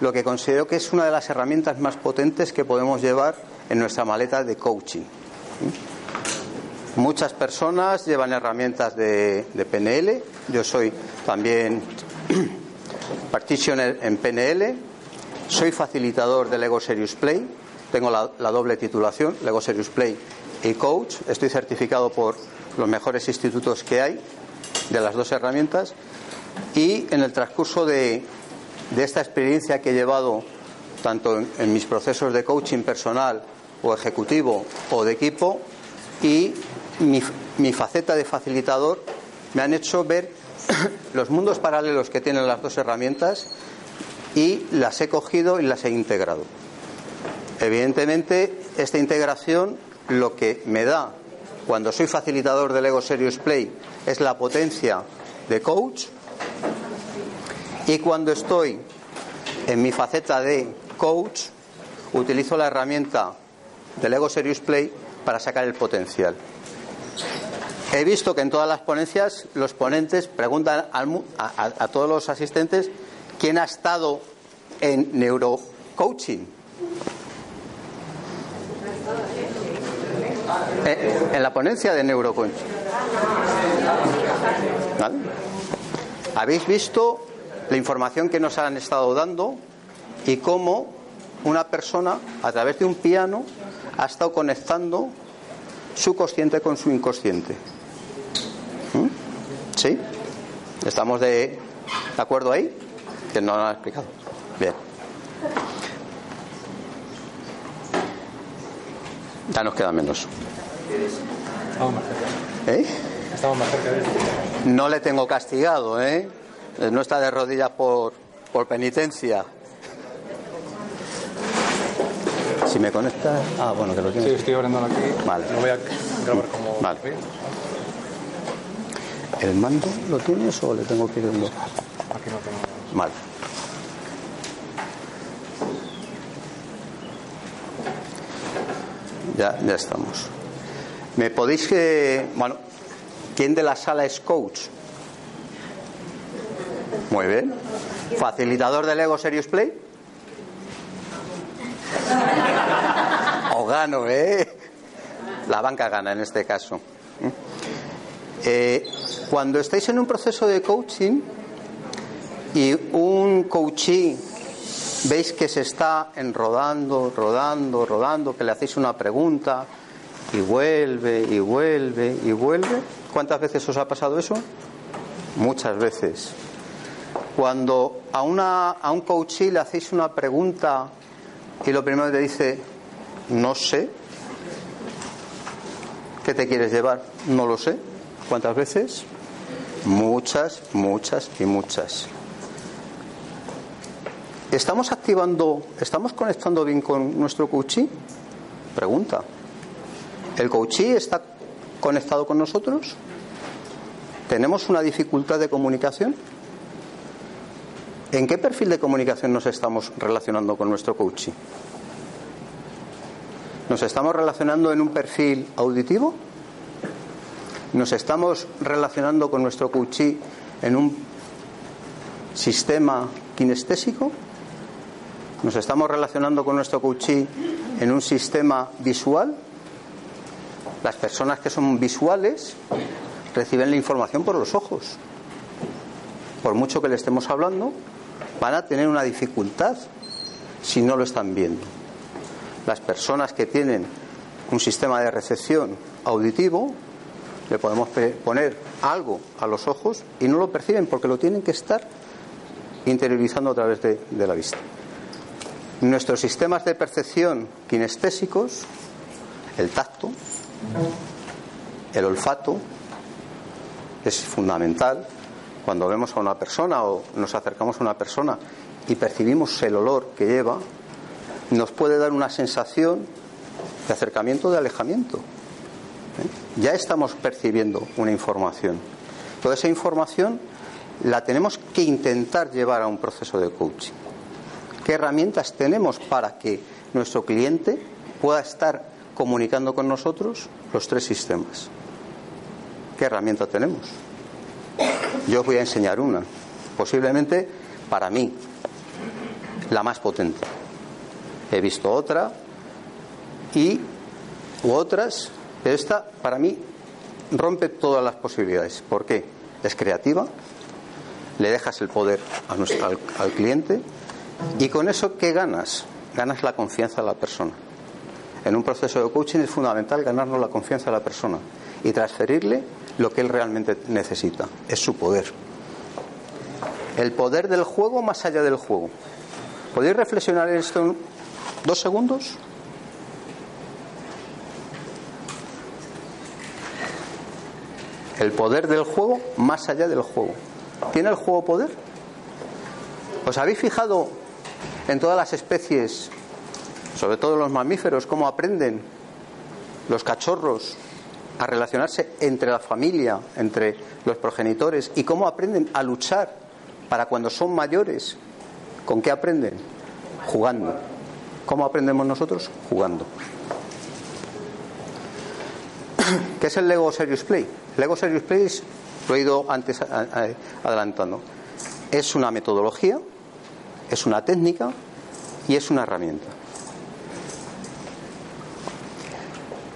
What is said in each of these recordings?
lo que considero que es una de las herramientas más potentes que podemos llevar en nuestra maleta de coaching. Muchas personas llevan herramientas de, PNL. Yo soy también practitioner en PNL. Soy facilitador del Lego Serious Play. Tengo la, la doble titulación, Lego Serious Play y Coach. Estoy certificado por los mejores institutos que hay de las dos herramientas. Y en el transcurso de, de esta experiencia que he llevado tanto en, mis procesos de coaching personal o ejecutivo o de equipo y mi, mi faceta de facilitador me han hecho ver los mundos paralelos que tienen las dos herramientas y las he cogido y las he integrado. Evidentemente, esta integración lo que me da cuando soy facilitador del Ego Serious Play es la potencia de coach y cuando estoy en mi faceta de coach utilizo la herramienta del Ego Serious Play para sacar el potencial. He visto que en todas las ponencias los ponentes preguntan a, todos los asistentes quién ha estado en neurocoaching. Eh, en la ponencia de neurocoaching. ¿Vale? Habéis visto la información que nos han estado dando y cómo una persona a través de un piano ha estado conectando su consciente con su inconsciente. ¿Mm? ¿Sí? ¿Estamos de, de acuerdo ahí? Que no lo han explicado. Bien. Ya nos queda menos. Estamos más cerca. ¿Eh? Estamos más cerca de eso. No le tengo castigado, ¿eh? No está de rodillas por, por penitencia. Si me conecta. Ah, bueno, que lo Sí, tienes. estoy abriéndolo aquí. Vale. Lo voy a grabar como. Vale. ¿El mando lo tienes o le tengo que ir dando? Aquí no tengo. Vale. Ya, ya estamos. ¿Me podéis que. Bueno, ¿quién de la sala es coach? Muy bien. ¿Facilitador del Ego Serious Play? O gano, ¿eh? La banca gana en este caso. Eh, cuando estáis en un proceso de coaching y un coachee veis que se está enrodando, rodando, rodando, que le hacéis una pregunta y vuelve y vuelve y vuelve, ¿cuántas veces os ha pasado eso? Muchas veces. Cuando a, una, a un coachee le hacéis una pregunta y lo primero que te dice, no sé, ¿qué te quieres llevar? No lo sé. ¿Cuántas veces? Muchas, muchas y muchas. ¿Estamos activando, estamos conectando bien con nuestro coachee? Pregunta. ¿El coachee está conectado con nosotros? ¿Tenemos una dificultad de comunicación? ¿En qué perfil de comunicación nos estamos relacionando con nuestro coachee? ¿Nos estamos relacionando en un perfil auditivo? ¿Nos estamos relacionando con nuestro coachee en un sistema kinestésico? ¿Nos estamos relacionando con nuestro coachee en un sistema visual? Las personas que son visuales reciben la información por los ojos. Por mucho que le estemos hablando, van a tener una dificultad si no lo están viendo. Las personas que tienen un sistema de recepción auditivo, le podemos poner algo a los ojos y no lo perciben porque lo tienen que estar interiorizando a través de, la vista. Nuestros sistemas de percepción kinestésicos, el tacto, el olfato, es fundamental. Cuando vemos a una persona o nos acercamos a una persona y percibimos el olor que lleva, nos puede dar una sensación de acercamiento, de alejamiento. ¿eh? Ya estamos percibiendo una información. Toda esa información la tenemos que intentar llevar a un proceso de coaching. ¿Qué herramientas tenemos para que nuestro cliente pueda estar comunicando con nosotros los tres sistemas? ¿Qué herramienta tenemos? Yo os voy a enseñar una, posiblemente para mí, la más potente. He visto otra y u otras, pero esta para mí rompe todas las posibilidades. ¿Por qué? Es creativa, le dejas el poder al, al cliente y con eso, ¿qué ganas? Ganas la confianza de la persona. En un proceso de coaching es fundamental ganarnos la confianza de la persona y transferirle lo que él realmente necesita. Es su poder. El poder del juego más allá del juego. ¿Podéis reflexionar en esto en dos segundos? El poder del juego más allá del juego. ¿Tiene el juego poder? ¿Os habéis fijado en todas las especies, sobre todo los mamíferos, cómo aprenden los cachorros a relacionarse entre la familia, entre los progenitores y cómo aprenden a luchar para cuando son mayores? ¿Con qué aprenden? Jugando. ¿Cómo aprendemos nosotros? Jugando. ¿Qué es el Lego Serious Play? Lego Serious Play lo he ido antes adelantando. Es una metodología, es una técnica y es una herramienta.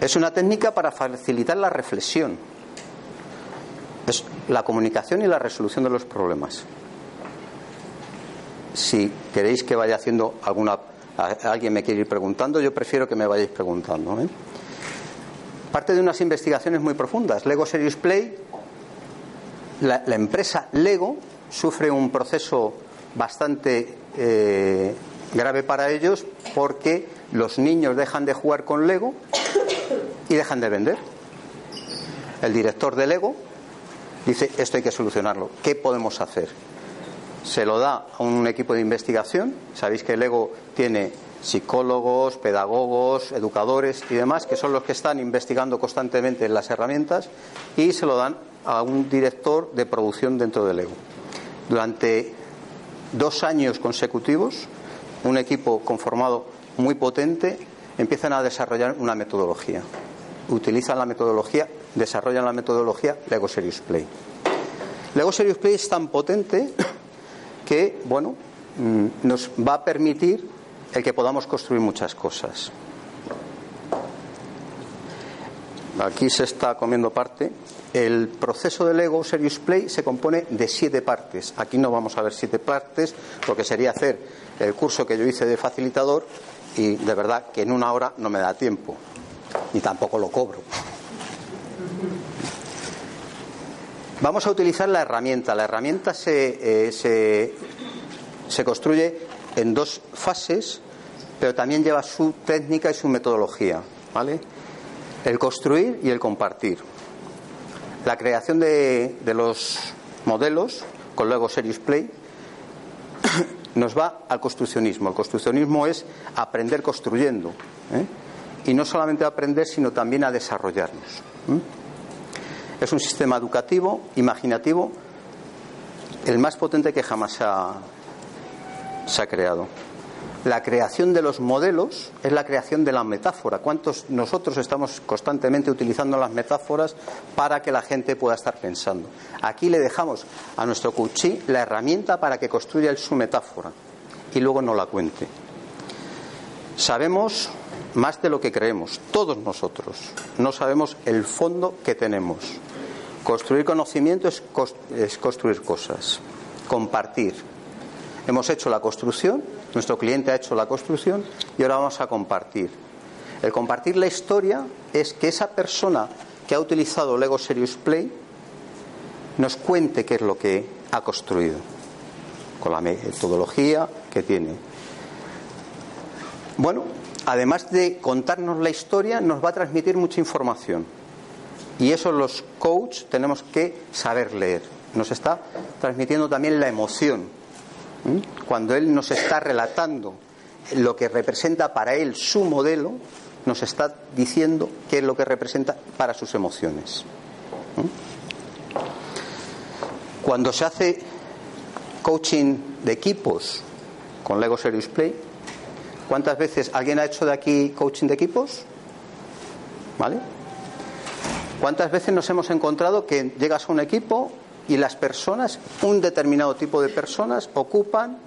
Es una técnica para facilitar la reflexión, es la comunicación y la resolución de los problemas. Si queréis que vaya haciendo alguna, alguien me quiere ir preguntando, yo prefiero que me vayáis preguntando. ¿eh? Parte de unas investigaciones muy profundas. Lego Serious Play, la, empresa Lego sufre un proceso bastante eh, grave para ellos porque los niños dejan de jugar con Lego y dejan de vender. El director de Lego dice, esto hay que solucionarlo. ¿Qué podemos hacer? Se lo da a un equipo de investigación. Sabéis que Lego tiene psicólogos, pedagogos, educadores y demás, que son los que están investigando constantemente las herramientas, y se lo dan a un director de producción dentro de Lego. Durante dos años consecutivos, un equipo conformado muy potente empiezan a desarrollar una metodología. Utilizan la metodología, desarrollan la metodología Lego Serious Play. Lego Serious Play es tan potente que, bueno, mm, nos va a permitir el que podamos construir muchas cosas. Aquí se está comiendo parte. El proceso de Lego Serious Play se compone de siete partes. Aquí no vamos a ver siete partes, porque sería hacer el curso que yo hice de facilitador y de verdad que en una hora no me da tiempo, ni tampoco lo cobro. Vamos a utilizar la herramienta. La herramienta se, eh, se, se construye en dos fases, pero también lleva su técnica y su metodología. ¿vale? El construir y el compartir. La creación de, de los modelos con luego Serious Play nos va al construccionismo. El construccionismo es aprender construyendo. ¿eh? Y no solamente a aprender, sino también a desarrollarnos. Es un sistema educativo, imaginativo, el más potente que jamás se ha, creado. La creación de los modelos es la creación de la metáfora. ¿Cuántos nosotros estamos constantemente utilizando las metáforas para que la gente pueda estar pensando? Aquí le dejamos a nuestro cuchí la herramienta para que construya su metáfora y luego no la cuente. Sabemos más de lo que creemos, todos nosotros. No sabemos el fondo que tenemos. Construir conocimiento es, es construir cosas, compartir. Hemos hecho la construcción nuestro cliente ha hecho la construcción y ahora vamos a compartir. El compartir la historia es que esa persona que ha utilizado Lego Serious Play nos cuente qué es lo que ha construido, con la metodología que tiene. Bueno, además de contarnos la historia, nos va a transmitir mucha información. Y eso los coaches tenemos que saber leer. Nos está transmitiendo también la emoción cuando él nos está relatando lo que representa para él su modelo, nos está diciendo qué es lo que representa para sus emociones. Cuando se hace coaching de equipos con Lego Serious Play, ¿cuántas veces alguien ha hecho de aquí coaching de equipos? ¿Vale? ¿Cuántas veces nos hemos encontrado que llegas a un equipo y las personas, un determinado tipo de personas, ocupan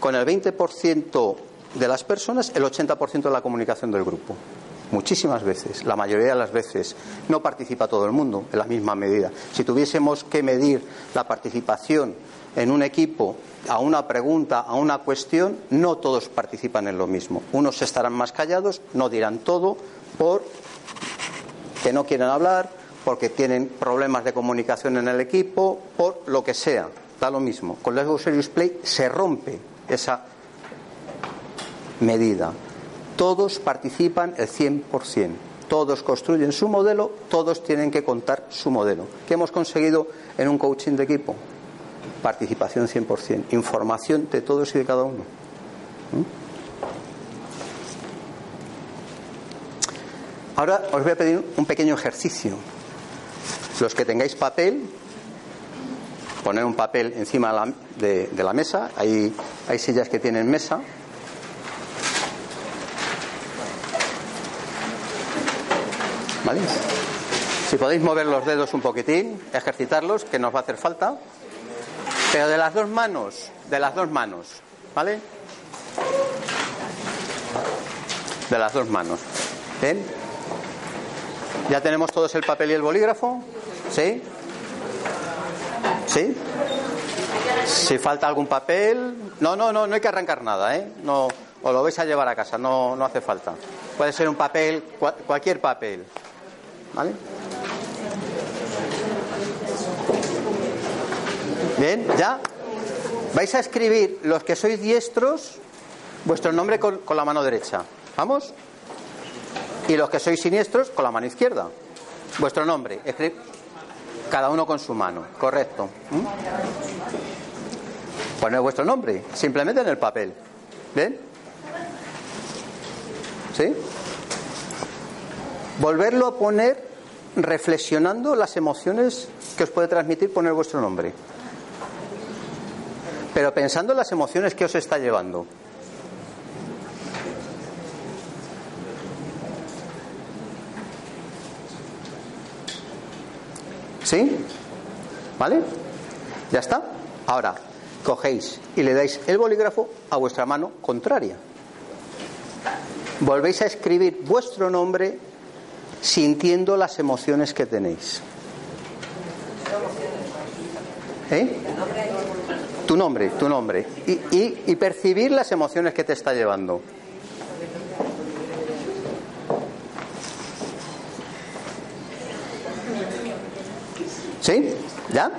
con el 20% de las personas el 80% de la comunicación del grupo? Muchísimas veces, la mayoría de las veces, no participa todo el mundo en la misma medida. Si tuviésemos que medir la participación en un equipo a una pregunta, a una cuestión, no todos participan en lo mismo. Unos estarán más callados, no dirán todo, por que no quieren hablar, porque tienen problemas de comunicación en el equipo, por lo que sea. Da lo mismo. Con Lego Serious Play se rompe esa medida todos participan el 100%. Todos construyen su modelo, todos tienen que contar su modelo. ¿Qué hemos conseguido en un coaching de equipo? Participación 100%, información de todos y de cada uno. Ahora os voy a pedir un pequeño ejercicio. Los que tengáis papel, poner un papel encima de la, mesa. hay sillas que tienen mesa. Si podéis mover los dedos un poquitín, ejercitarlos, que nos va a hacer falta. Pero de las dos manos, de las dos manos, ¿vale? De las dos manos. ¿Bien? ¿Ya tenemos todos el papel y el bolígrafo? ¿Sí? ¿Sí? Si falta algún papel. No, no, no, no hay que arrancar nada, ¿eh? No, os lo vais a llevar a casa, no, no hace falta. Puede ser un papel, cualquier papel. ¿Vale? Bien, ya. Vais a escribir, los que sois diestros, vuestro nombre con, la mano derecha. ¿Vamos? Y los que sois siniestros, con la mano izquierda. Vuestro nombre. Cada uno con su mano. Correcto. ¿Mm? Poned vuestro nombre, simplemente en el papel. ¿Ven? ¿Sí? volverlo a poner reflexionando las emociones que os puede transmitir poner vuestro nombre. Pero pensando en las emociones que os está llevando. ¿Sí? ¿Vale? ¿Ya está? Ahora, cogéis y le dais el bolígrafo a vuestra mano contraria. Volvéis a escribir vuestro nombre sintiendo las emociones que tenéis. ¿Eh? Tu nombre, tu nombre. Y, percibir las emociones que te está llevando. ¿Sí? ¿Ya?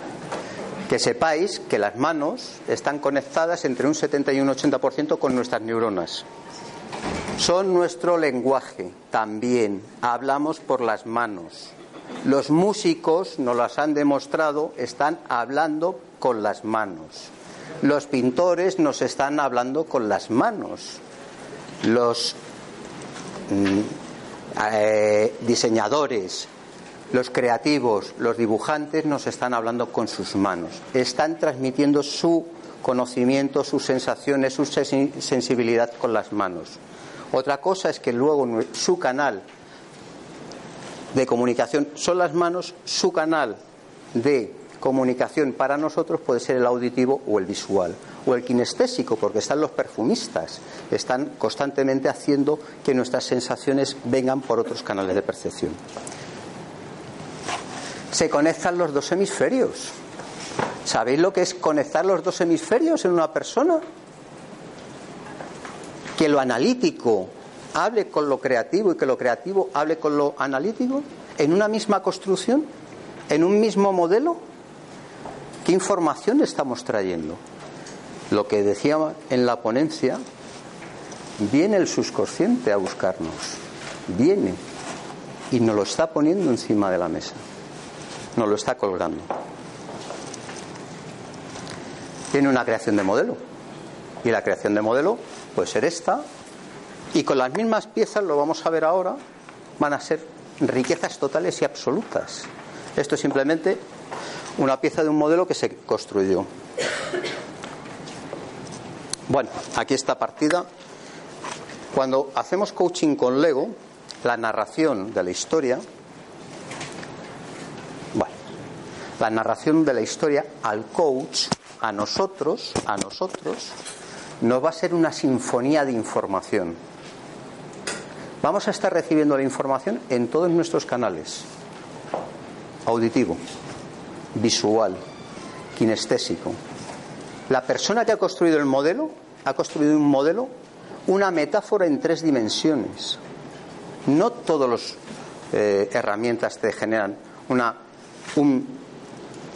Que sepáis que las manos están conectadas entre un 70 y un 80% con nuestras neuronas. Son nuestro lenguaje también. Hablamos por las manos. Los músicos, nos las han demostrado, están hablando con las manos. Los pintores nos están hablando con las manos. Los mm, eh, diseñadores, los creativos, los dibujantes nos están hablando con sus manos. Están transmitiendo su conocimiento, sus sensaciones, su sensibilidad con las manos. Otra cosa es que luego su canal de comunicación son las manos, su canal de comunicación para nosotros puede ser el auditivo o el visual o el kinestésico, porque están los perfumistas, están constantemente haciendo que nuestras sensaciones vengan por otros canales de percepción. Se conectan los dos hemisferios. ¿Sabéis lo que es conectar los dos hemisferios en una persona? que lo analítico hable con lo creativo y que lo creativo hable con lo analítico en una misma construcción, en un mismo modelo? ¿Qué información estamos trayendo? Lo que decía en la ponencia, viene el subconsciente a buscarnos, viene y nos lo está poniendo encima de la mesa, nos lo está colgando. Tiene una creación de modelo y la creación de modelo puede ser esta Y con las mismas piezas, lo vamos a ver ahora, van a ser riquezas totales y absolutas. Esto es simplemente una pieza de un modelo que se construyó. Bueno, aquí está partida. Cuando hacemos coaching con Lego, la narración de la historia, bueno, la narración de la historia al coach, a nosotros, a nosotros, nos va a ser una sinfonía de información. Vamos a estar recibiendo la información en todos nuestros canales. Auditivo, visual, kinestésico. La persona que ha construido el modelo ha construido un modelo, una metáfora en tres dimensiones. No todas las eh, herramientas te generan una,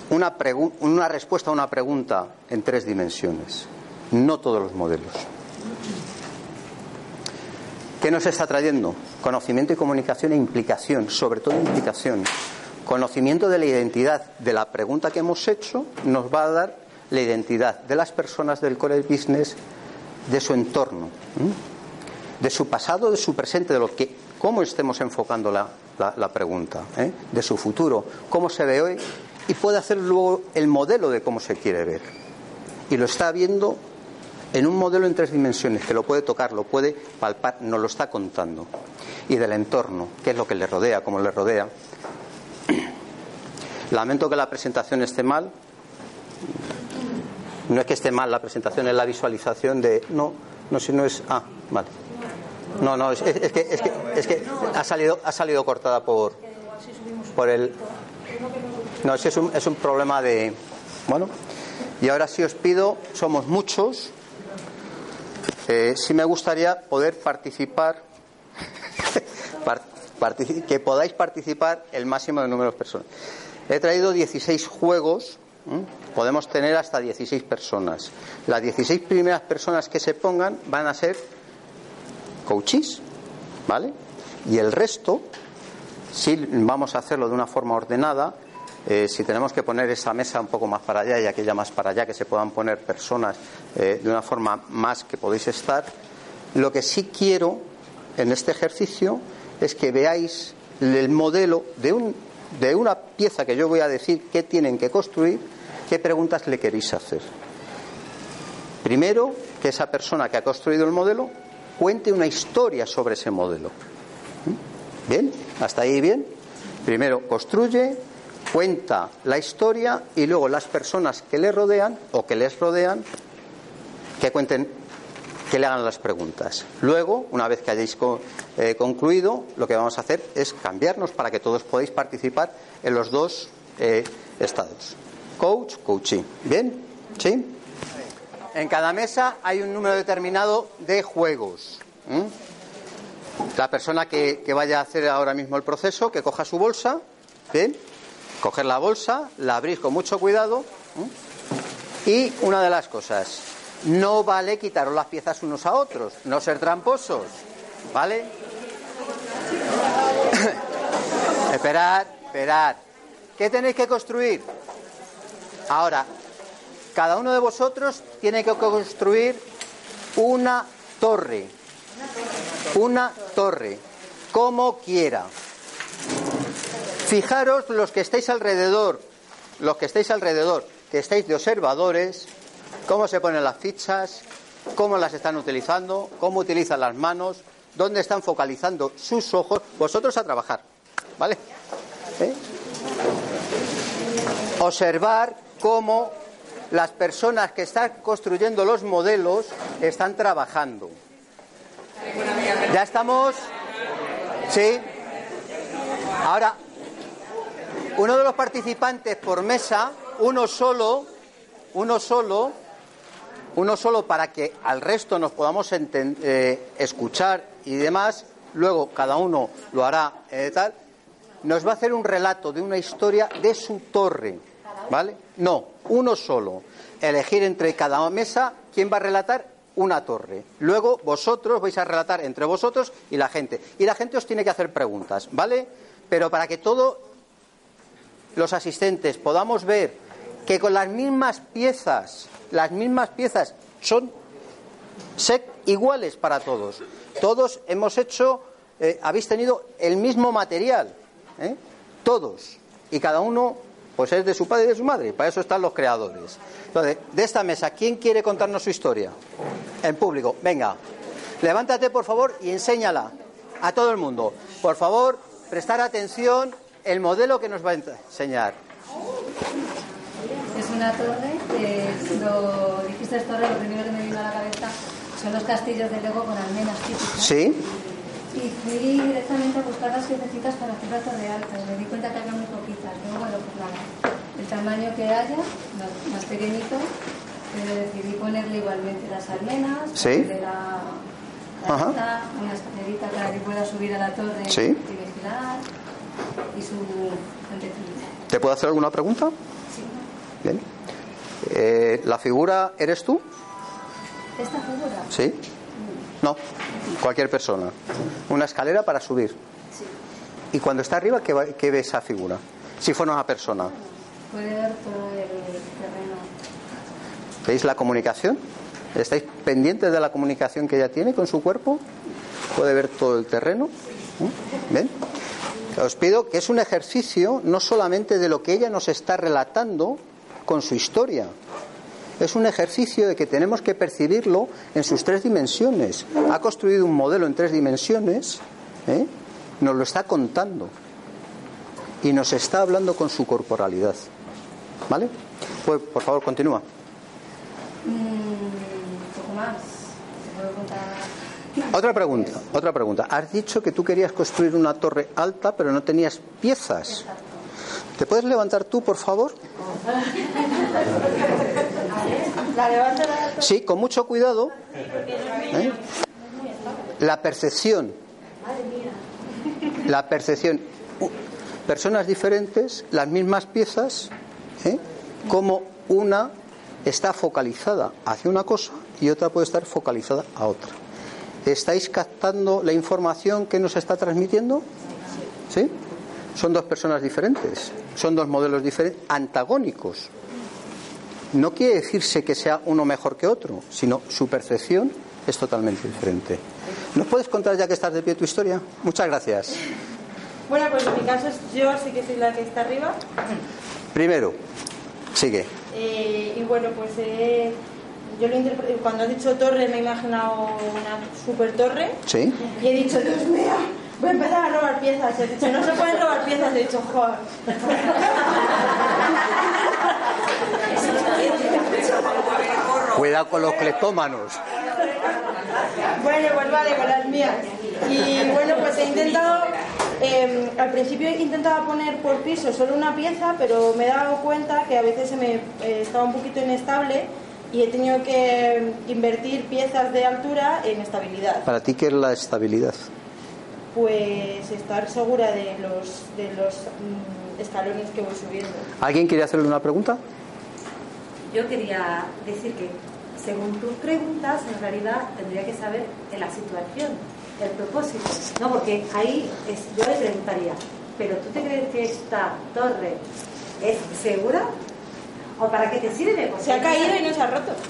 una, una respuesta a una pregunta en tres dimensiones. No todos los modelos. ¿Qué nos está trayendo? Conocimiento y comunicación e implicación, sobre todo implicación. Conocimiento de la identidad de la pregunta que hemos hecho nos va a dar la identidad de las personas del core business, de su entorno, de su pasado, de su presente, de lo que, cómo estemos enfocando la, pregunta, ¿eh? de su futuro, cómo se ve hoy, y puede hacer luego el modelo de cómo se quiere ver. Y lo está viendo en un modelo en tres dimensiones, que lo puede tocar, lo puede palpar, nos lo está contando. Y del entorno, qué es lo que le rodea, cómo le rodea. Lamento que la presentación esté mal. No es que esté mal la presentación, es la visualización de. No, no, si no es. Ah, vale. No, no, es, que, es que, es que ha, salido, ha salido cortada por, por el. No, es un, es un problema de. Bueno, y ahora sí os pido, somos muchos, eh, sí me gustaría poder participar, que podáis participar el máximo de número de personas. He traído 16 juegos, podemos tener hasta 16 personas. Las 16 primeras personas que se pongan van a ser coaches, ¿vale? Y el resto, si vamos a hacerlo de una forma ordenada, eh, si tenemos que poner esa mesa un poco más para allá y aquella más para allá, que se puedan poner personas eh, de una forma más que podéis estar, lo que sí quiero en este ejercicio es que veáis el modelo de, un, de una pieza que yo voy a decir que tienen que construir, qué preguntas le queréis hacer. Primero, que esa persona que ha construido el modelo cuente una historia sobre ese modelo. ¿Mm? ¿Bien? ¿Hasta ahí bien? Primero construye, cuenta la historia y luego las personas que le rodean o que les rodean que cuenten que le hagan las preguntas. Luego, una vez que hayáis eh, concluido, lo que vamos a hacer es cambiarnos para que todos podáis participar en los dos eh, estados. Coach, coaching. ¿Bien? ¿Sí? En cada mesa hay un número determinado de juegos. La persona que vaya a hacer ahora mismo el proceso, que coja su bolsa, ¿bien? coger la bolsa, la abrís con mucho cuidado y una de las cosas, no vale quitaros las piezas unos a otros, no ser tramposos, ¿vale? esperar, esperar. ¿Qué tenéis que construir? Ahora, cada uno de vosotros tiene que construir una torre, una torre, como quiera. Fijaros los que estáis alrededor, los que estáis alrededor, que estáis de observadores, cómo se ponen las fichas, cómo las están utilizando, cómo utilizan las manos, dónde están focalizando sus ojos, vosotros a trabajar, ¿vale? ¿Eh? Observar cómo las personas que están construyendo los modelos están trabajando. ¿Ya estamos? ¿Sí? Ahora, uno de los participantes por mesa, uno solo, uno solo, uno solo para que al resto nos podamos eh, escuchar y demás, luego cada uno lo hará eh, tal, nos va a hacer un relato de una historia de su torre, ¿vale? No, uno solo. Elegir entre cada mesa quién va a relatar una torre. Luego vosotros vais a relatar entre vosotros y la gente. Y la gente os tiene que hacer preguntas, ¿vale? Pero para que todo los asistentes podamos ver que con las mismas piezas, las mismas piezas son iguales para todos. Todos hemos hecho, eh, habéis tenido el mismo material, ¿eh? todos, y cada uno pues es de su padre y de su madre, para eso están los creadores. Entonces, de esta mesa, ¿quién quiere contarnos su historia? En público, venga, levántate por favor y enséñala a todo el mundo. Por favor, prestar atención el modelo que nos va a enseñar. Es una torre, que lo dijiste torre, lo primero que me vino a la cabeza son los castillos de Lego con almenas típicas. Sí. Y fui directamente a buscar las piececitas para hacer la torre alta y me di cuenta que había muy poquitas. Luego, bueno, pues la, el tamaño que haya, más, pequeñito, pero decidí ponerle igualmente las almenas, Sí. la, la alta, una escalerita para que pueda subir a la torre Sí. y vigilar, y su fuentecilla. ¿Te puedo hacer alguna pregunta? Sí. Bien. Eh, ¿La figura eres tú? Esta figura, Sí. No. Cualquier persona. Una escalera para subir. sí. Y cuando está arriba, ¿qué, va- qué ve esa figura? Si fuera una persona. Puede ver todo el terreno. ¿Veis la comunicación? ¿Estáis pendientes de la comunicación que ella tiene con su cuerpo? Puede ver todo el terreno. ¿Mm? ¿Ven? Os pido que es un ejercicio no solamente de lo que ella nos está relatando con su historia. Es un ejercicio de que tenemos que percibirlo en sus tres dimensiones. Ha construido un modelo en tres dimensiones, ¿eh? nos lo está contando y nos está hablando con su corporalidad. ¿Vale? Pues, por favor, continúa. Mm, un poco más. Otra pregunta, otra pregunta. Has dicho que tú querías construir una torre alta, pero no tenías piezas. ¿Te puedes levantar tú, por favor? Sí, con mucho cuidado. ¿Eh? La percepción. La percepción. Personas diferentes, las mismas piezas, ¿eh? como una está focalizada hacia una cosa y otra puede estar focalizada a otra. ¿Estáis captando la información que nos está transmitiendo? ¿Sí? Son dos personas diferentes, son dos modelos diferentes, antagónicos. No quiere decirse que sea uno mejor que otro, sino su percepción es totalmente diferente. ¿Nos puedes contar ya que estás de pie tu historia? Muchas gracias. Bueno, pues en mi caso es yo sí que soy la que está arriba. Primero, sigue. Eh, y bueno, pues eh, yo lo interpre- cuando has dicho torre me he imaginado una super torre. ¿Sí? Y he dicho, Dios mío, voy a empezar a robar piezas. He dicho, no se pueden robar piezas. He dicho, joder. Cuidado con los cleptómanos. Bueno, pues vale, con las mías. Y bueno, pues he intentado, eh, al principio intentaba poner por piso solo una pieza, pero me he dado cuenta que a veces se me eh, estaba un poquito inestable y he tenido que invertir piezas de altura en estabilidad. ¿Para ti qué es la estabilidad? Pues estar segura de los, de los mm, escalones que voy subiendo. ¿Alguien quiere hacerle una pregunta? Yo quería decir que, según tus preguntas, en realidad tendría que saber en la situación, el propósito. No, porque ahí es- yo le preguntaría, ¿pero tú te crees que esta torre es segura? ¿O para qué te sirve? Porque Se ha caído y no se ha roto.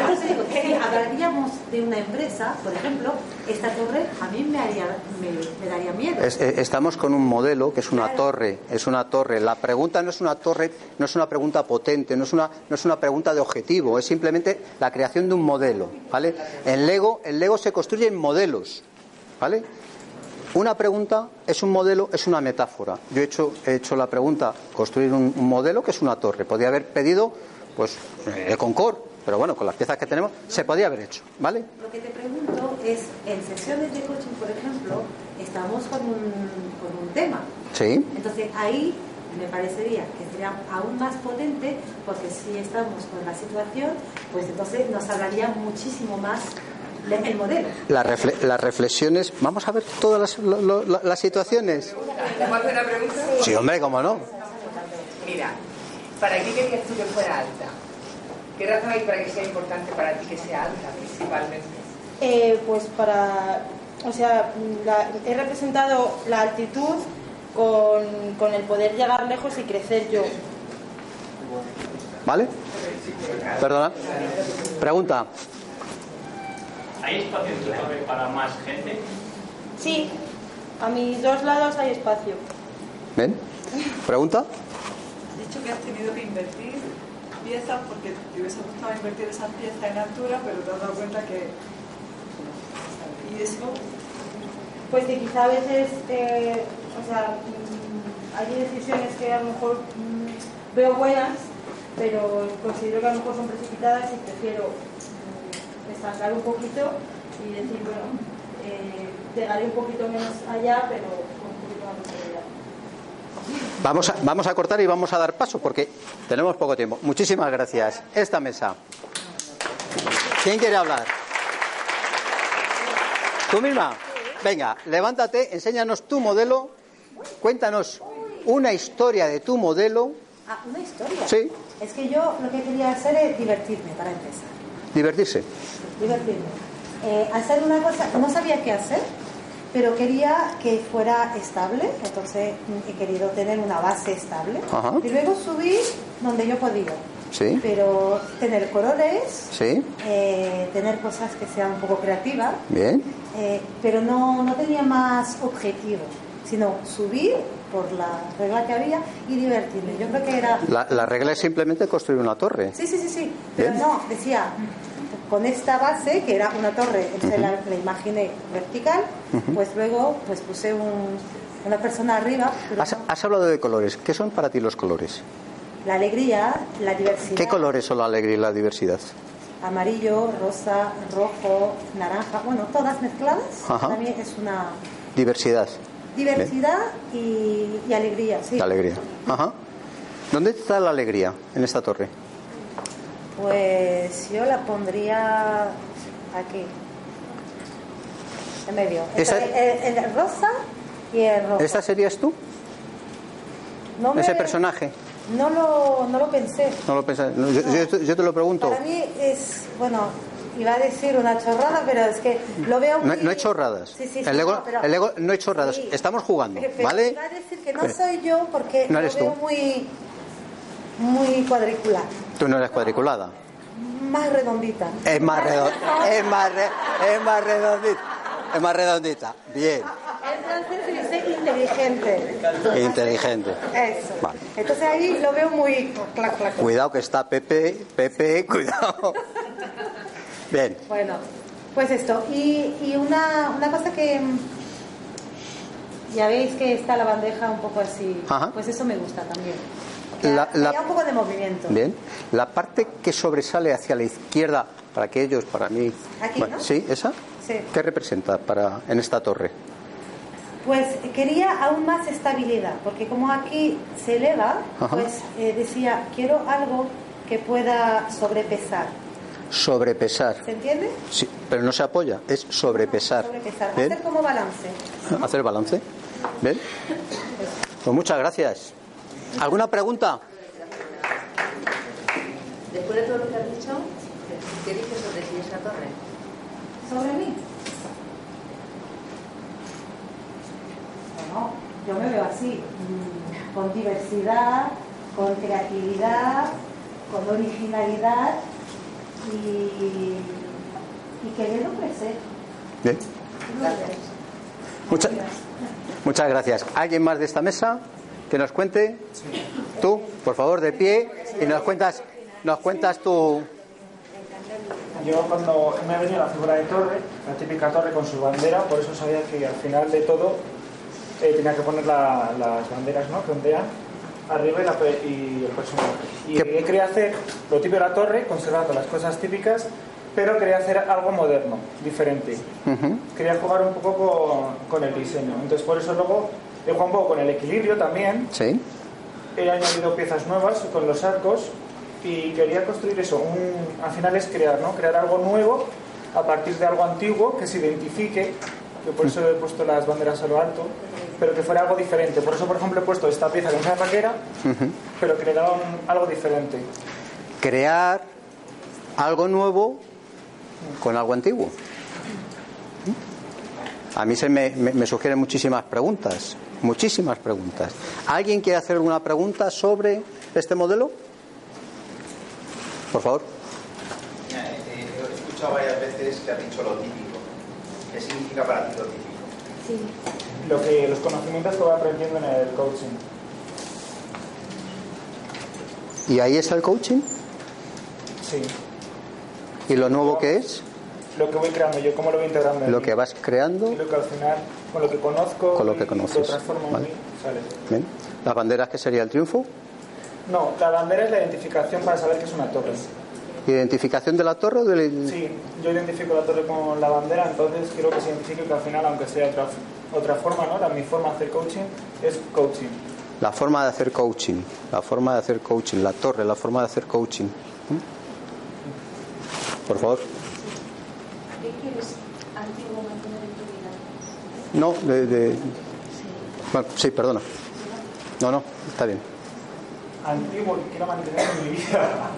Por eso te digo, que si hablaríamos de una empresa, por ejemplo, esta torre a mí me, haría, me, me daría miedo. Es- eh, estamos con un modelo que es una torre, es una torre. La pregunta no es una torre, no es una pregunta potente, no es una, no es una pregunta de objetivo, es simplemente la creación de un modelo, ¿vale? En Lego, el Lego se construye en modelos, ¿vale? Una pregunta es un modelo, es una metáfora. Yo he hecho, he hecho la pregunta, construir un, un modelo que es una torre. Podía haber pedido, pues, el Concord, pero bueno, con las piezas que tenemos, se podía haber hecho, ¿vale? Lo que te pregunto es, en sesiones de coaching, por ejemplo, estamos con un, con un tema. Sí. Entonces ahí me parecería que sería aún más potente porque si estamos con la situación, pues entonces nos hablaría muchísimo más del modelo. Las, refle- las reflexiones, vamos a ver todas las, lo- lo- la- las situaciones. ¿Te puedo hacer una pregunta? Sí, hombre, cómo no. Mira, ¿para qué querías tú que fuera alta? ¿Qué razón hay para que sea importante para ti que sea alta, principalmente? Eh, pues para, o sea, la- he representado la altitud con, con el poder llegar lejos y crecer yo. ¿Vale? Perdona. Pregunta. ¿Hay espacio para más gente? Sí, a mis dos lados hay espacio. ¿Ven? Pregunta. Has dicho que has tenido que invertir piezas porque te hubiese gustado invertir esas piezas en altura, pero te has dado cuenta que. Y eso. Pues que quizá a veces, eh, o sea, mm, hay decisiones que a lo mejor mm, veo buenas, pero considero que a lo mejor son precipitadas y prefiero mm, estancar un poquito y decir, bueno, eh, llegaré un poquito menos allá, pero con un poquito más de seguridad. Vamos a, vamos a cortar y vamos a dar paso porque tenemos poco tiempo. Muchísimas gracias. Esta mesa. ¿Quién quiere hablar? ¿Tú misma? Venga, levántate, enséñanos tu modelo, cuéntanos una historia de tu modelo. Ah, una historia. Sí. Es que yo lo que quería hacer es divertirme para empezar. Divertirse. Divertirme. Eh, hacer una cosa, no sabía qué hacer, pero quería que fuera estable, entonces mm, he querido tener una base estable Ajá. y luego subir donde yo podía. Sí. Pero tener colores, Sí. eh, tener cosas que sean un poco creativas, Bien. eh, pero no, no tenía más objetivo, sino subir por la regla que había y divertirme. Yo creo que era... La, la regla es simplemente construir una torre. Sí, sí, sí, sí, pero Bien. no, decía, con esta base, que era una torre, entonces la, la imaginé vertical, pues luego pues puse un- una persona arriba, Has, no. has hablado de colores. ¿Qué son para ti los colores? la alegría, la diversidad, ¿Qué colores son la alegría y la diversidad? amarillo, rosa, rojo, naranja, bueno, todas mezcladas, Ajá. también es una Diversidad. diversidad y, y alegría, sí. La alegría. Ajá. ¿Dónde está la alegría en esta torre? Pues yo la pondría aquí, en medio, el, el- el rosa y el rojo. ¿Esta serías tú? No me- ¿Ese personaje? No lo, no lo pensé. No lo pensas. no, yo, yo te- yo te lo pregunto. Para mí es, bueno, iba a decir una chorrada, pero es que lo veo No, hay chorradas. Sí, sí, sí, el, ego, pero- el ego no hay chorradas. Sí. Estamos jugando, Pero- ¿vale? Iba a decir que no Pero- soy yo porque No lo veo tú. muy, muy cuadricular, Tú no eres cuadriculada. más redondita. Es más redondita. Es más, re- es más redondita. Es más redondita. Bien. En francés se dice inteligente. Inteligente. Eso. Vale. Entonces ahí lo veo muy... clac, clac, clac. Cuidado que está Pepe. Pepe, cuidado. Bien. Bueno, pues esto. Y, y una, una cosa que... Ya veis que está la bandeja un poco así. Ajá. Pues eso me gusta también. Que La- haya un poco de movimiento. Bien. La parte que sobresale hacia la izquierda, para aquellos, para mí. Aquí, Bueno, ¿no? Sí, esa. Sí. ¿Qué representa para en esta torre? Pues quería aún más estabilidad, porque como aquí se eleva, Ajá. pues eh, decía, quiero algo que pueda sobrepesar. Sobrepesar. ¿Se entiende? Sí, pero no se apoya, es sobrepesar. Hacer como balance. Hacer balance. Bien. Pues muchas gracias. ¿Alguna pregunta? Después de todo lo que has dicho, ¿qué dices sobre si esa torre? ¿Sobre mí? Bueno, yo me veo así, mm, con diversidad, con creatividad, con originalidad y, y queriendo crecer. Bien. Muchas, muchas gracias. ¿Alguien más de esta mesa que nos cuente? Tú, por favor, de pie y nos cuentas, nos cuentas tu. Yo cuando me ha venido la figura de torre, la típica torre con su bandera, por eso sabía que al final de todo eh, tenía que poner la- las banderas ¿no? que ondean arriba y, la y el personaje. Y ¿Qué? quería hacer lo típico de la torre, conservando las cosas típicas, pero quería hacer algo moderno, diferente. Ujú. Quería jugar un poco con, con el diseño. Entonces por eso luego he jugado un poco con el equilibrio también. Sí. He añadido piezas nuevas con los arcos y quería construir eso. Un, al final es crear, ¿no? Crear algo nuevo a partir de algo antiguo que se identifique, que por eso he puesto las banderas a lo alto, pero que fuera algo diferente. Por eso, por ejemplo, he puesto esta pieza que es una raquera, Ujú. pero que le daba un- algo diferente. Crear algo nuevo con algo antiguo. A mí se me, me- me sugieren muchísimas preguntas, muchísimas preguntas. ¿Alguien quiere hacer alguna pregunta sobre este modelo? Por favor. Eh, escuchado varias veces que has dicho lo típico. ¿Qué significa para ti lo típico? Sí. Lo que, los conocimientos que voy aprendiendo en el coaching. ¿Y ahí está el coaching? Sí. ¿Y lo nuevo que es? Lo que voy creando yo, cómo lo voy integrando. Lo que vas creando Y lo que al final, con lo que conozco, con lo que conoces. lo transformo Vale. en mí, sale. Bien. ¿Las banderas que sería el triunfo? No, la bandera es la identificación para saber que es una torre. ¿Identificación de la torre o del... Sí, yo identifico la torre con la bandera, entonces quiero que se identifique que al final, aunque sea otra, otra forma, ¿no? La, mi forma de hacer coaching es coaching. La forma de hacer coaching, la forma de hacer coaching, la torre, la forma de hacer coaching. ¿Mm? Por favor. ¿Qué quieres antiguo mantener en tu vida? No, de, de- Bueno, sí, perdona. No, no, está bien. Antiguo quiero mantener en mi vida.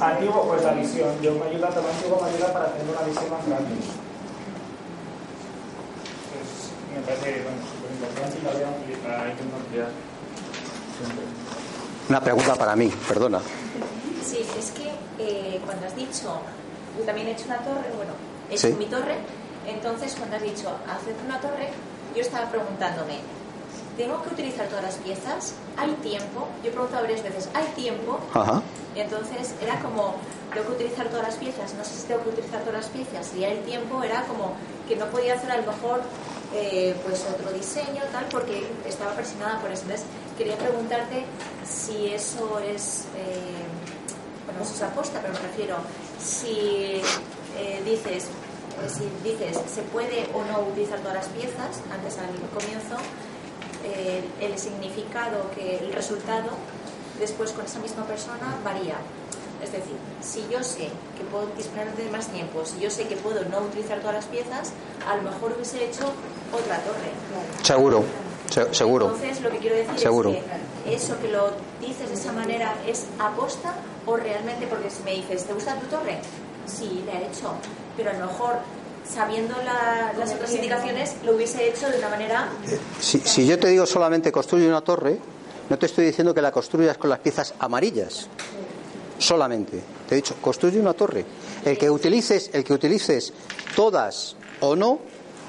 Antiguo, pues la visión. Yo me ayuda, todo antiguo me ayuda para tener una visión más grande. Pues, me parece bueno, súper importante y la voy a utilizar, hay que ampliar. Siempre. Una pregunta para mí, perdona. Sí, es que eh, cuando has dicho, yo también he hecho una torre, bueno, he hecho Sí. mi torre, entonces cuando has dicho, hacer una torre, yo estaba preguntándome, ¿tengo que utilizar todas las piezas? ¿Hay tiempo? Yo he preguntado varias veces, ¿hay tiempo? Ajá. Y entonces era como, tengo que utilizar todas las piezas, no sé si tengo que utilizar todas las piezas. Y el tiempo era como que no podía hacer a lo mejor eh, pues otro diseño, tal, porque estaba presionada por eso. Entonces quería preguntarte si eso es, eh, es aposta, pero me refiero, si eh, dices, eh, si dices, se puede o no utilizar todas las piezas, antes al comienzo, eh, el significado, que el resultado, después con esa misma persona varía. Es decir, si yo sé que puedo disponer de más tiempo, si yo sé que puedo no utilizar todas las piezas, a lo mejor hubiese hecho otra torre. Seguro, se- seguro. Entonces, lo que quiero decir Seguro. es que eso que lo dices de esa manera es aposta o realmente, porque si me dices, ¿te gusta tu torre? Sí, le he hecho, pero a lo mejor sabiendo la- las otras indicaciones lo hubiese hecho de una manera Si, si yo te digo solamente construye una torre, no te estoy diciendo que la construyas con las piezas amarillas. Solamente. Te he dicho, construye una torre. El que utilices, el que utilices todas o no,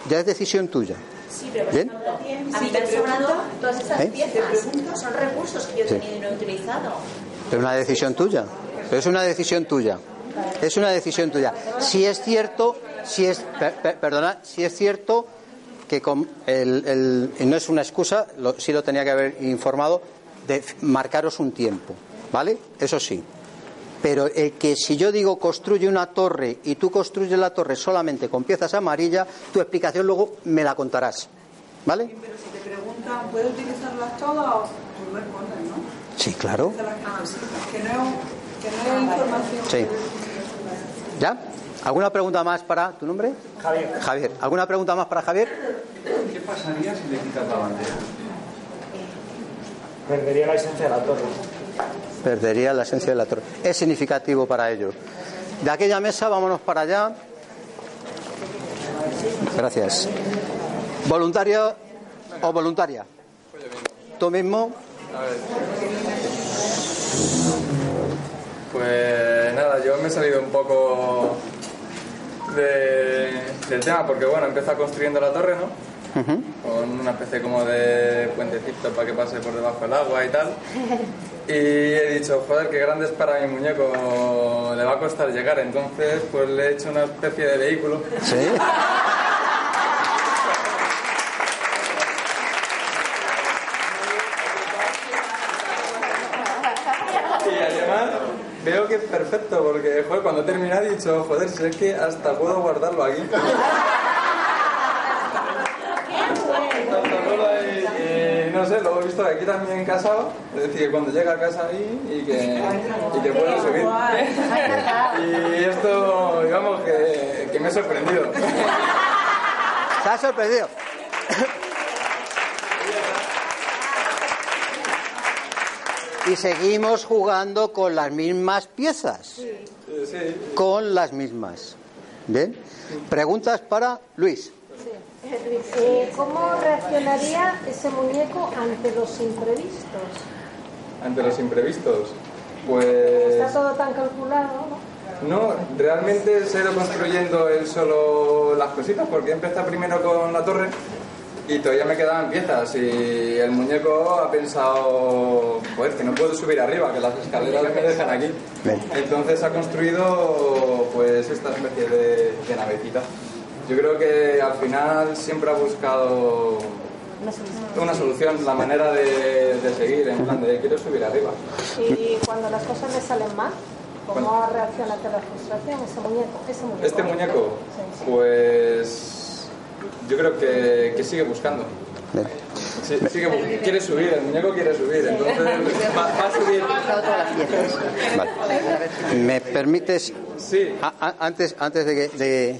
ya es decisión tuya. Sí, pero ¿Bien? a mí me han sobrado todas esas ¿Eh? piezas. Son recursos que yo he Sí. tenido y no he utilizado. Es una decisión tuya. Pero es una decisión tuya. Es una decisión tuya. Si es cierto, si es, per- per- perdona, si es cierto que con no es una excusa, sí lo tenía que haber informado, de marcaros un tiempo, ¿vale? Eso sí. Pero el que si yo digo construye una torre y tú construyes la torre solamente con piezas amarillas, tu explicación luego me la contarás, ¿vale? Pero si te preguntan, ¿puedes utilizarlas todas? Tú respondes, ¿no? Sí, claro. Sí. ¿Ya? ¿Alguna pregunta más para tu nombre? Javier. Javier. ¿Alguna pregunta más para Javier? ¿Qué pasaría si le quitas la bandera? Perdería la esencia de la torre. Perdería la esencia de la torre. Es significativo para ellos. De aquella mesa, vámonos para allá. Gracias. ¿Voluntario o voluntaria? ¿Tú mismo? Pues nada, yo me he salido un poco de- del tema porque bueno, empieza construyendo la torre, ¿no? Con una especie como de puentecito para que pase por debajo del agua y tal. Y he dicho, joder, qué grande es para mi muñeco, le va a costar llegar. Entonces, pues le he hecho una especie de vehículo. Sí. Y además veo que es perfecto porque joder, cuando he terminado he dicho, joder, si es que hasta puedo guardarlo aquí. Y no sé, luego he visto aquí también casado, es decir, que cuando llega a casa ahí y que, y que puedo subir. Y esto, digamos, que, que me he sorprendido. ¿Se ha sorprendido? Y seguimos jugando con las mismas piezas. Con las mismas. ¿Bien? Preguntas para Luis. Eh, ¿Cómo reaccionaría ese muñeco ante los imprevistos? Ante los imprevistos, Está pues... todo tan calculado, ¿no? No, realmente se ha ido construyendo él solo las cositas, porque empezó primero con la torre y todavía me quedaban piezas y el muñeco ha pensado, joder, que no puedo subir arriba, que las escaleras me dejan aquí. Entonces ha construido pues esta especie de, de navecita. Yo creo que al final siempre ha buscado una solución, la manera de, de seguir, en plan de quiero subir arriba. Y cuando las cosas le salen mal, ¿cómo reacciona ante la frustración ese muñeco? Ese muñeco, Este muñeco, pues yo creo que, que sigue buscando. Sí, sigue bu- quiere subir, el muñeco quiere subir, entonces va, va a subir. ¿Me permites? Sí. A- a- antes, antes de que. de-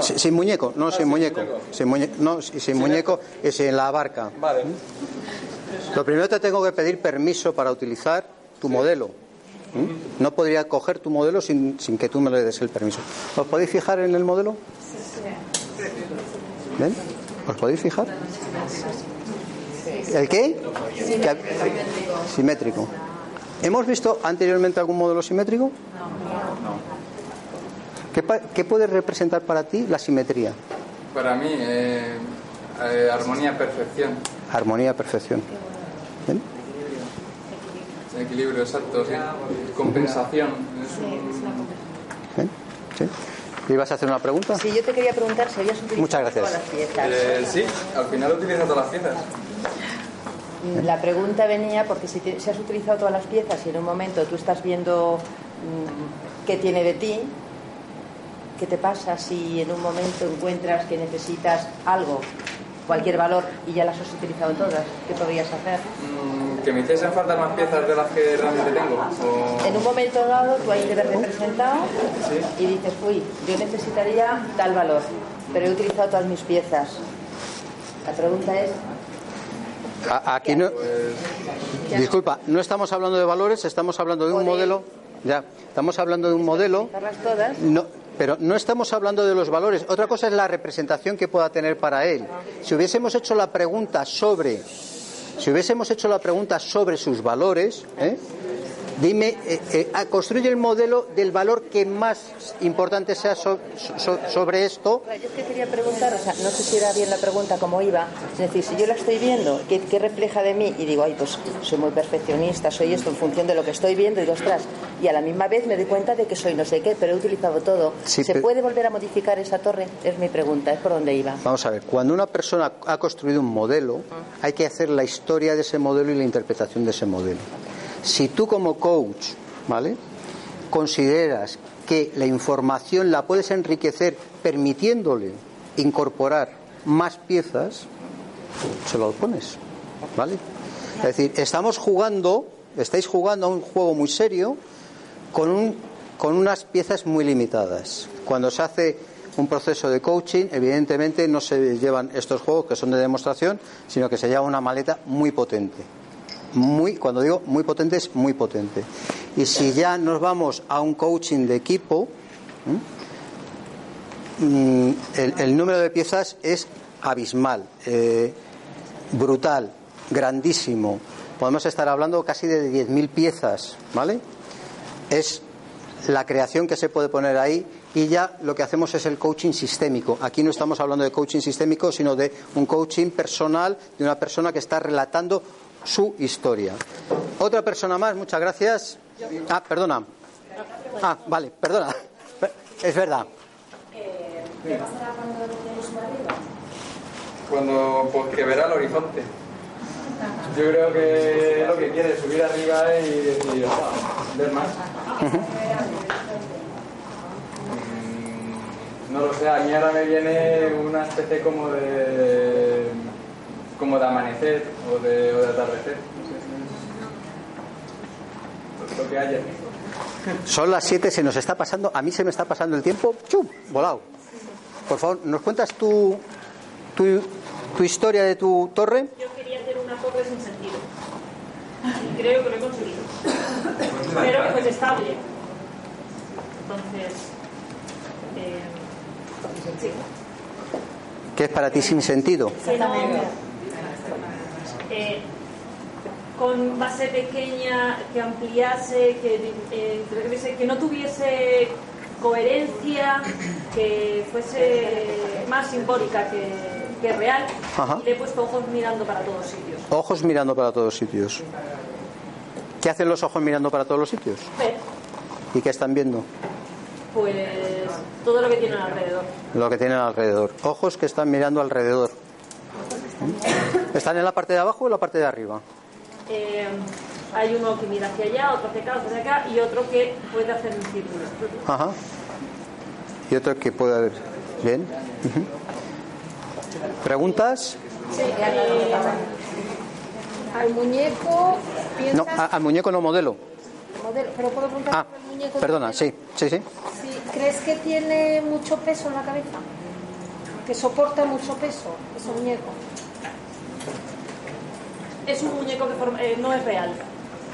si- sin muñeco, no, sin muñeco. Sin muñeco, no, si- sin muñeco es en la barca. Vale. Lo primero te tengo que pedir permiso para utilizar tu modelo. ¿Mm? No podría coger tu modelo sin, sin que tú me le des el permiso. ¿Os podéis fijar en el modelo? ¿Ven? ¿Os podéis fijar? ¿El qué? Simétrico. ¿Hemos visto anteriormente algún modelo simétrico? ¿Qué, pa- qué puede representar para ti la simetría? Para mí, eh, eh, armonía, perfección, Armonía, perfección. ¿Ven? equilibrio exacto, sí. compensación. ¿Sí? ¿Ibas a hacer una pregunta? Sí, yo te quería preguntar si habías utilizado Muchas gracias. todas las piezas. Eh, sí, al final utiliza todas las piezas. La pregunta venía porque si, te- si has utilizado todas las piezas y en un momento tú estás viendo mm, qué tiene de ti, ¿qué te pasa si en un momento encuentras que necesitas algo, cualquier valor, y ya las has utilizado todas? ¿Qué podrías hacer? Mm, Que me hiciesen falta más piezas de las que realmente tengo. o- En un momento dado tú ahí te ves representado y dices, uy, yo necesitaría tal valor, pero he utilizado todas mis piezas. La pregunta es, Aquí no. Disculpa, no estamos hablando de valores, estamos hablando de un modelo. Ya, estamos hablando de un modelo. ¿utilizarlas todas? No, pero no estamos hablando de los valores. Otra cosa es la representación que pueda tener para él. Si hubiésemos hecho la pregunta sobre, si hubiésemos hecho la pregunta sobre sus valores, ¿eh? Dime, eh, eh, ah, construye el modelo del valor que más importante sea so- so- sobre esto. Yo es que quería preguntar, o sea, no sé si era bien la pregunta como iba, es decir, si yo la estoy viendo, ¿qué, qué refleja de mí? Y digo, ay, pues soy muy perfeccionista, soy esto en función de lo que estoy viendo y digo, ostras, y a la misma vez me doy cuenta de que soy no sé qué, pero he utilizado todo. Sí, ¿Se pero- puede volver a modificar esa torre? Es mi pregunta, es por donde iba. Vamos a ver, cuando una persona ha construido un modelo, hay que hacer la historia de ese modelo y la interpretación de ese modelo. Si tú como coach, ¿vale? Consideras que la información la puedes enriquecer permitiéndole incorporar más piezas, se lo pones, ¿vale? Es decir, estamos jugando, estáis jugando a un juego muy serio con, un, con unas piezas muy limitadas. Cuando se hace un proceso de coaching, evidentemente no se llevan estos juegos que son de demostración, sino que se lleva una maleta muy potente. Muy, cuando digo muy potente, es muy potente. Y si ya nos vamos a un coaching de equipo, ¿m? Mm, el, el número de piezas es abismal, eh, brutal, grandísimo. Podemos estar hablando casi de 10.000 piezas, ¿vale? Es la creación que se puede poner ahí y ya lo que hacemos es el coaching sistémico. Aquí no estamos hablando de coaching sistémico, sino de un coaching personal de una persona que está relatando su historia. Otra persona más, muchas gracias. Ah, perdona. Ah, vale, perdona. Es verdad. ¿Qué pasará cuando? Cuando pues, verá el horizonte. Yo creo que lo que quiere es subir arriba y decir, "Ah, ver más. Mm, No lo sé, a mí ahora me viene una especie como de como de amanecer o de, o de atardecer. No sé. Lo que haya. Son las 7, se nos está pasando, a mí se me está pasando el tiempo, ¡chum! volado. Por favor, ¿nos cuentas tu, tu, tu historia de tu torre? Yo quería hacer una torre sin sentido. Y creo que lo he conseguido. Pero que fuese estable. Entonces. eh, sí. ¿Qué es para ti sin sentido? No- con base pequeña, que ampliase, que, eh, que no tuviese coherencia que fuese más simbólica que, que real. Ajá. Y le he puesto ojos mirando para todos sitios. Ojos mirando para todos sitios. ¿Qué hacen los ojos mirando para todos los sitios? Ver, ¿Y qué están viendo? pues todo lo que tienen alrededor. Lo que tienen alrededor. Ojos que están mirando alrededor. ¿Están en la parte de abajo o en la parte de arriba? Eh, hay uno que mira hacia allá, otro hacia acá, otro hacia acá y otro que puede hacer un círculo. Ajá. Y otro que puede haber. Bien. Ujú. ¿Preguntas? Sí, eh, al muñeco piensas No, a- al muñeco no modelo. modelo, pero puedo preguntar Ah, el muñeco. perdona, sí, sí, sí. Sí, ¿Crees que tiene mucho peso en la cabeza? Que soporta mucho peso ese muñeco. Es un muñeco que forma- eh, no es real.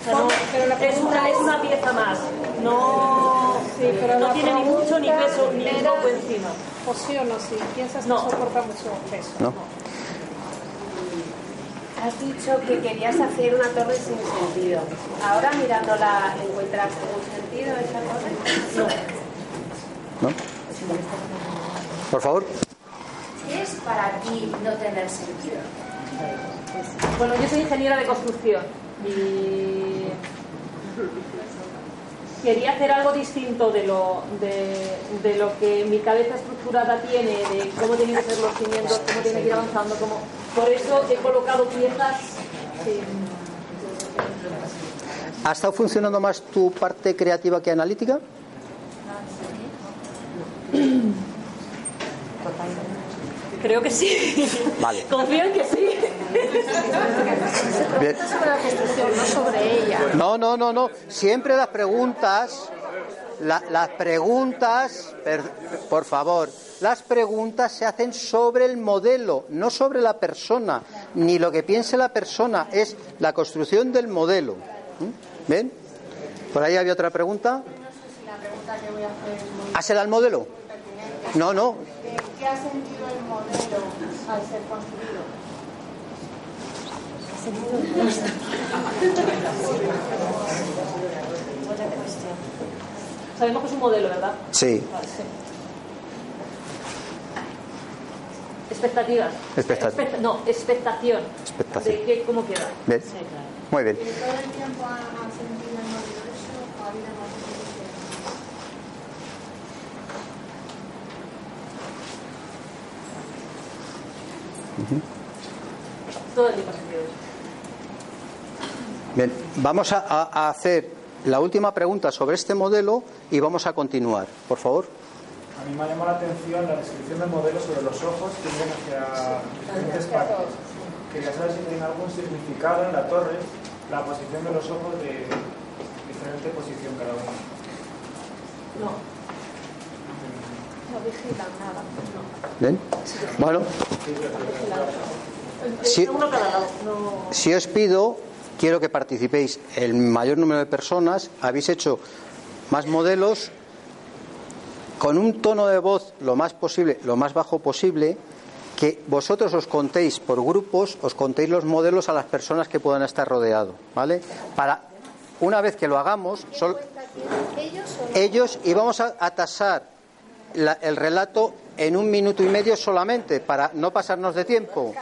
O sea, no- Pero la es, una, es es- una pieza más. No, Sí, pero no tiene ni mucho ni peso ni era- poco encima. O sí o no, sí. Piensas No. que soporta mucho peso. ¿No? Has dicho que querías hacer una torre sin sentido. Ahora mirándola, ¿encuentras algún sentido esa torre? ¿No? Por favor. ¿Qué es para ti no tener sentido? Bueno, yo soy ingeniera de construcción y quería hacer algo distinto de lo, de, de lo que mi cabeza estructurada tiene, de cómo tienen que ser los cimientos, cómo tiene que ir avanzando. Cómo... Por eso he colocado piezas sin- ¿Ha estado funcionando más tu parte creativa que analítica? Creo que sí. Vale. Confío en que sí. Bien. sobre la construcción, no sobre ella. No, no, no, no. Siempre las preguntas, la- las preguntas, per- por favor, las preguntas se hacen sobre el modelo, no sobre la persona, ni lo que piense la persona, es la construcción del modelo. ¿Mm? ¿Ven? Por ahí había otra pregunta. La pregunta que voy a hacer es muy ¿Hacela al modelo? No, no. ¿Qué ha sentido el modelo al ser construido? Sabemos que es un modelo, ¿verdad? Sí. Vale. Expectativas. Expectativa. Expecta- no, expectación. Expectación. De qué, cómo queda. Bien. Sí, claro. Muy bien. ¿Y todo el tiempo ha sentido el modelo eso o ha habido momentos Ujú. Todo el. Bien, vamos a, a- a hacer la última pregunta sobre este modelo y vamos a continuar. Por favor. A mí me ha llamado la atención la descripción del modelo sobre los ojos que vienen hacia diferentes partes. Quería saber si tiene algún significado en la torre la posición de los ojos de diferente posición cada uno. No. No vigilan nada. ¿Bien? Bueno. No. si os pido, quiero que participéis el mayor número de personas. Habéis hecho más modelos con un tono de voz lo más posible, lo más bajo posible, que vosotros os contéis por grupos, os contéis los modelos a las personas que puedan estar rodeados, ¿vale? Para una vez que lo hagamos, ellos y vamos a, a tasar la- el relato en un minuto y medio solamente para no pasarnos de tiempo.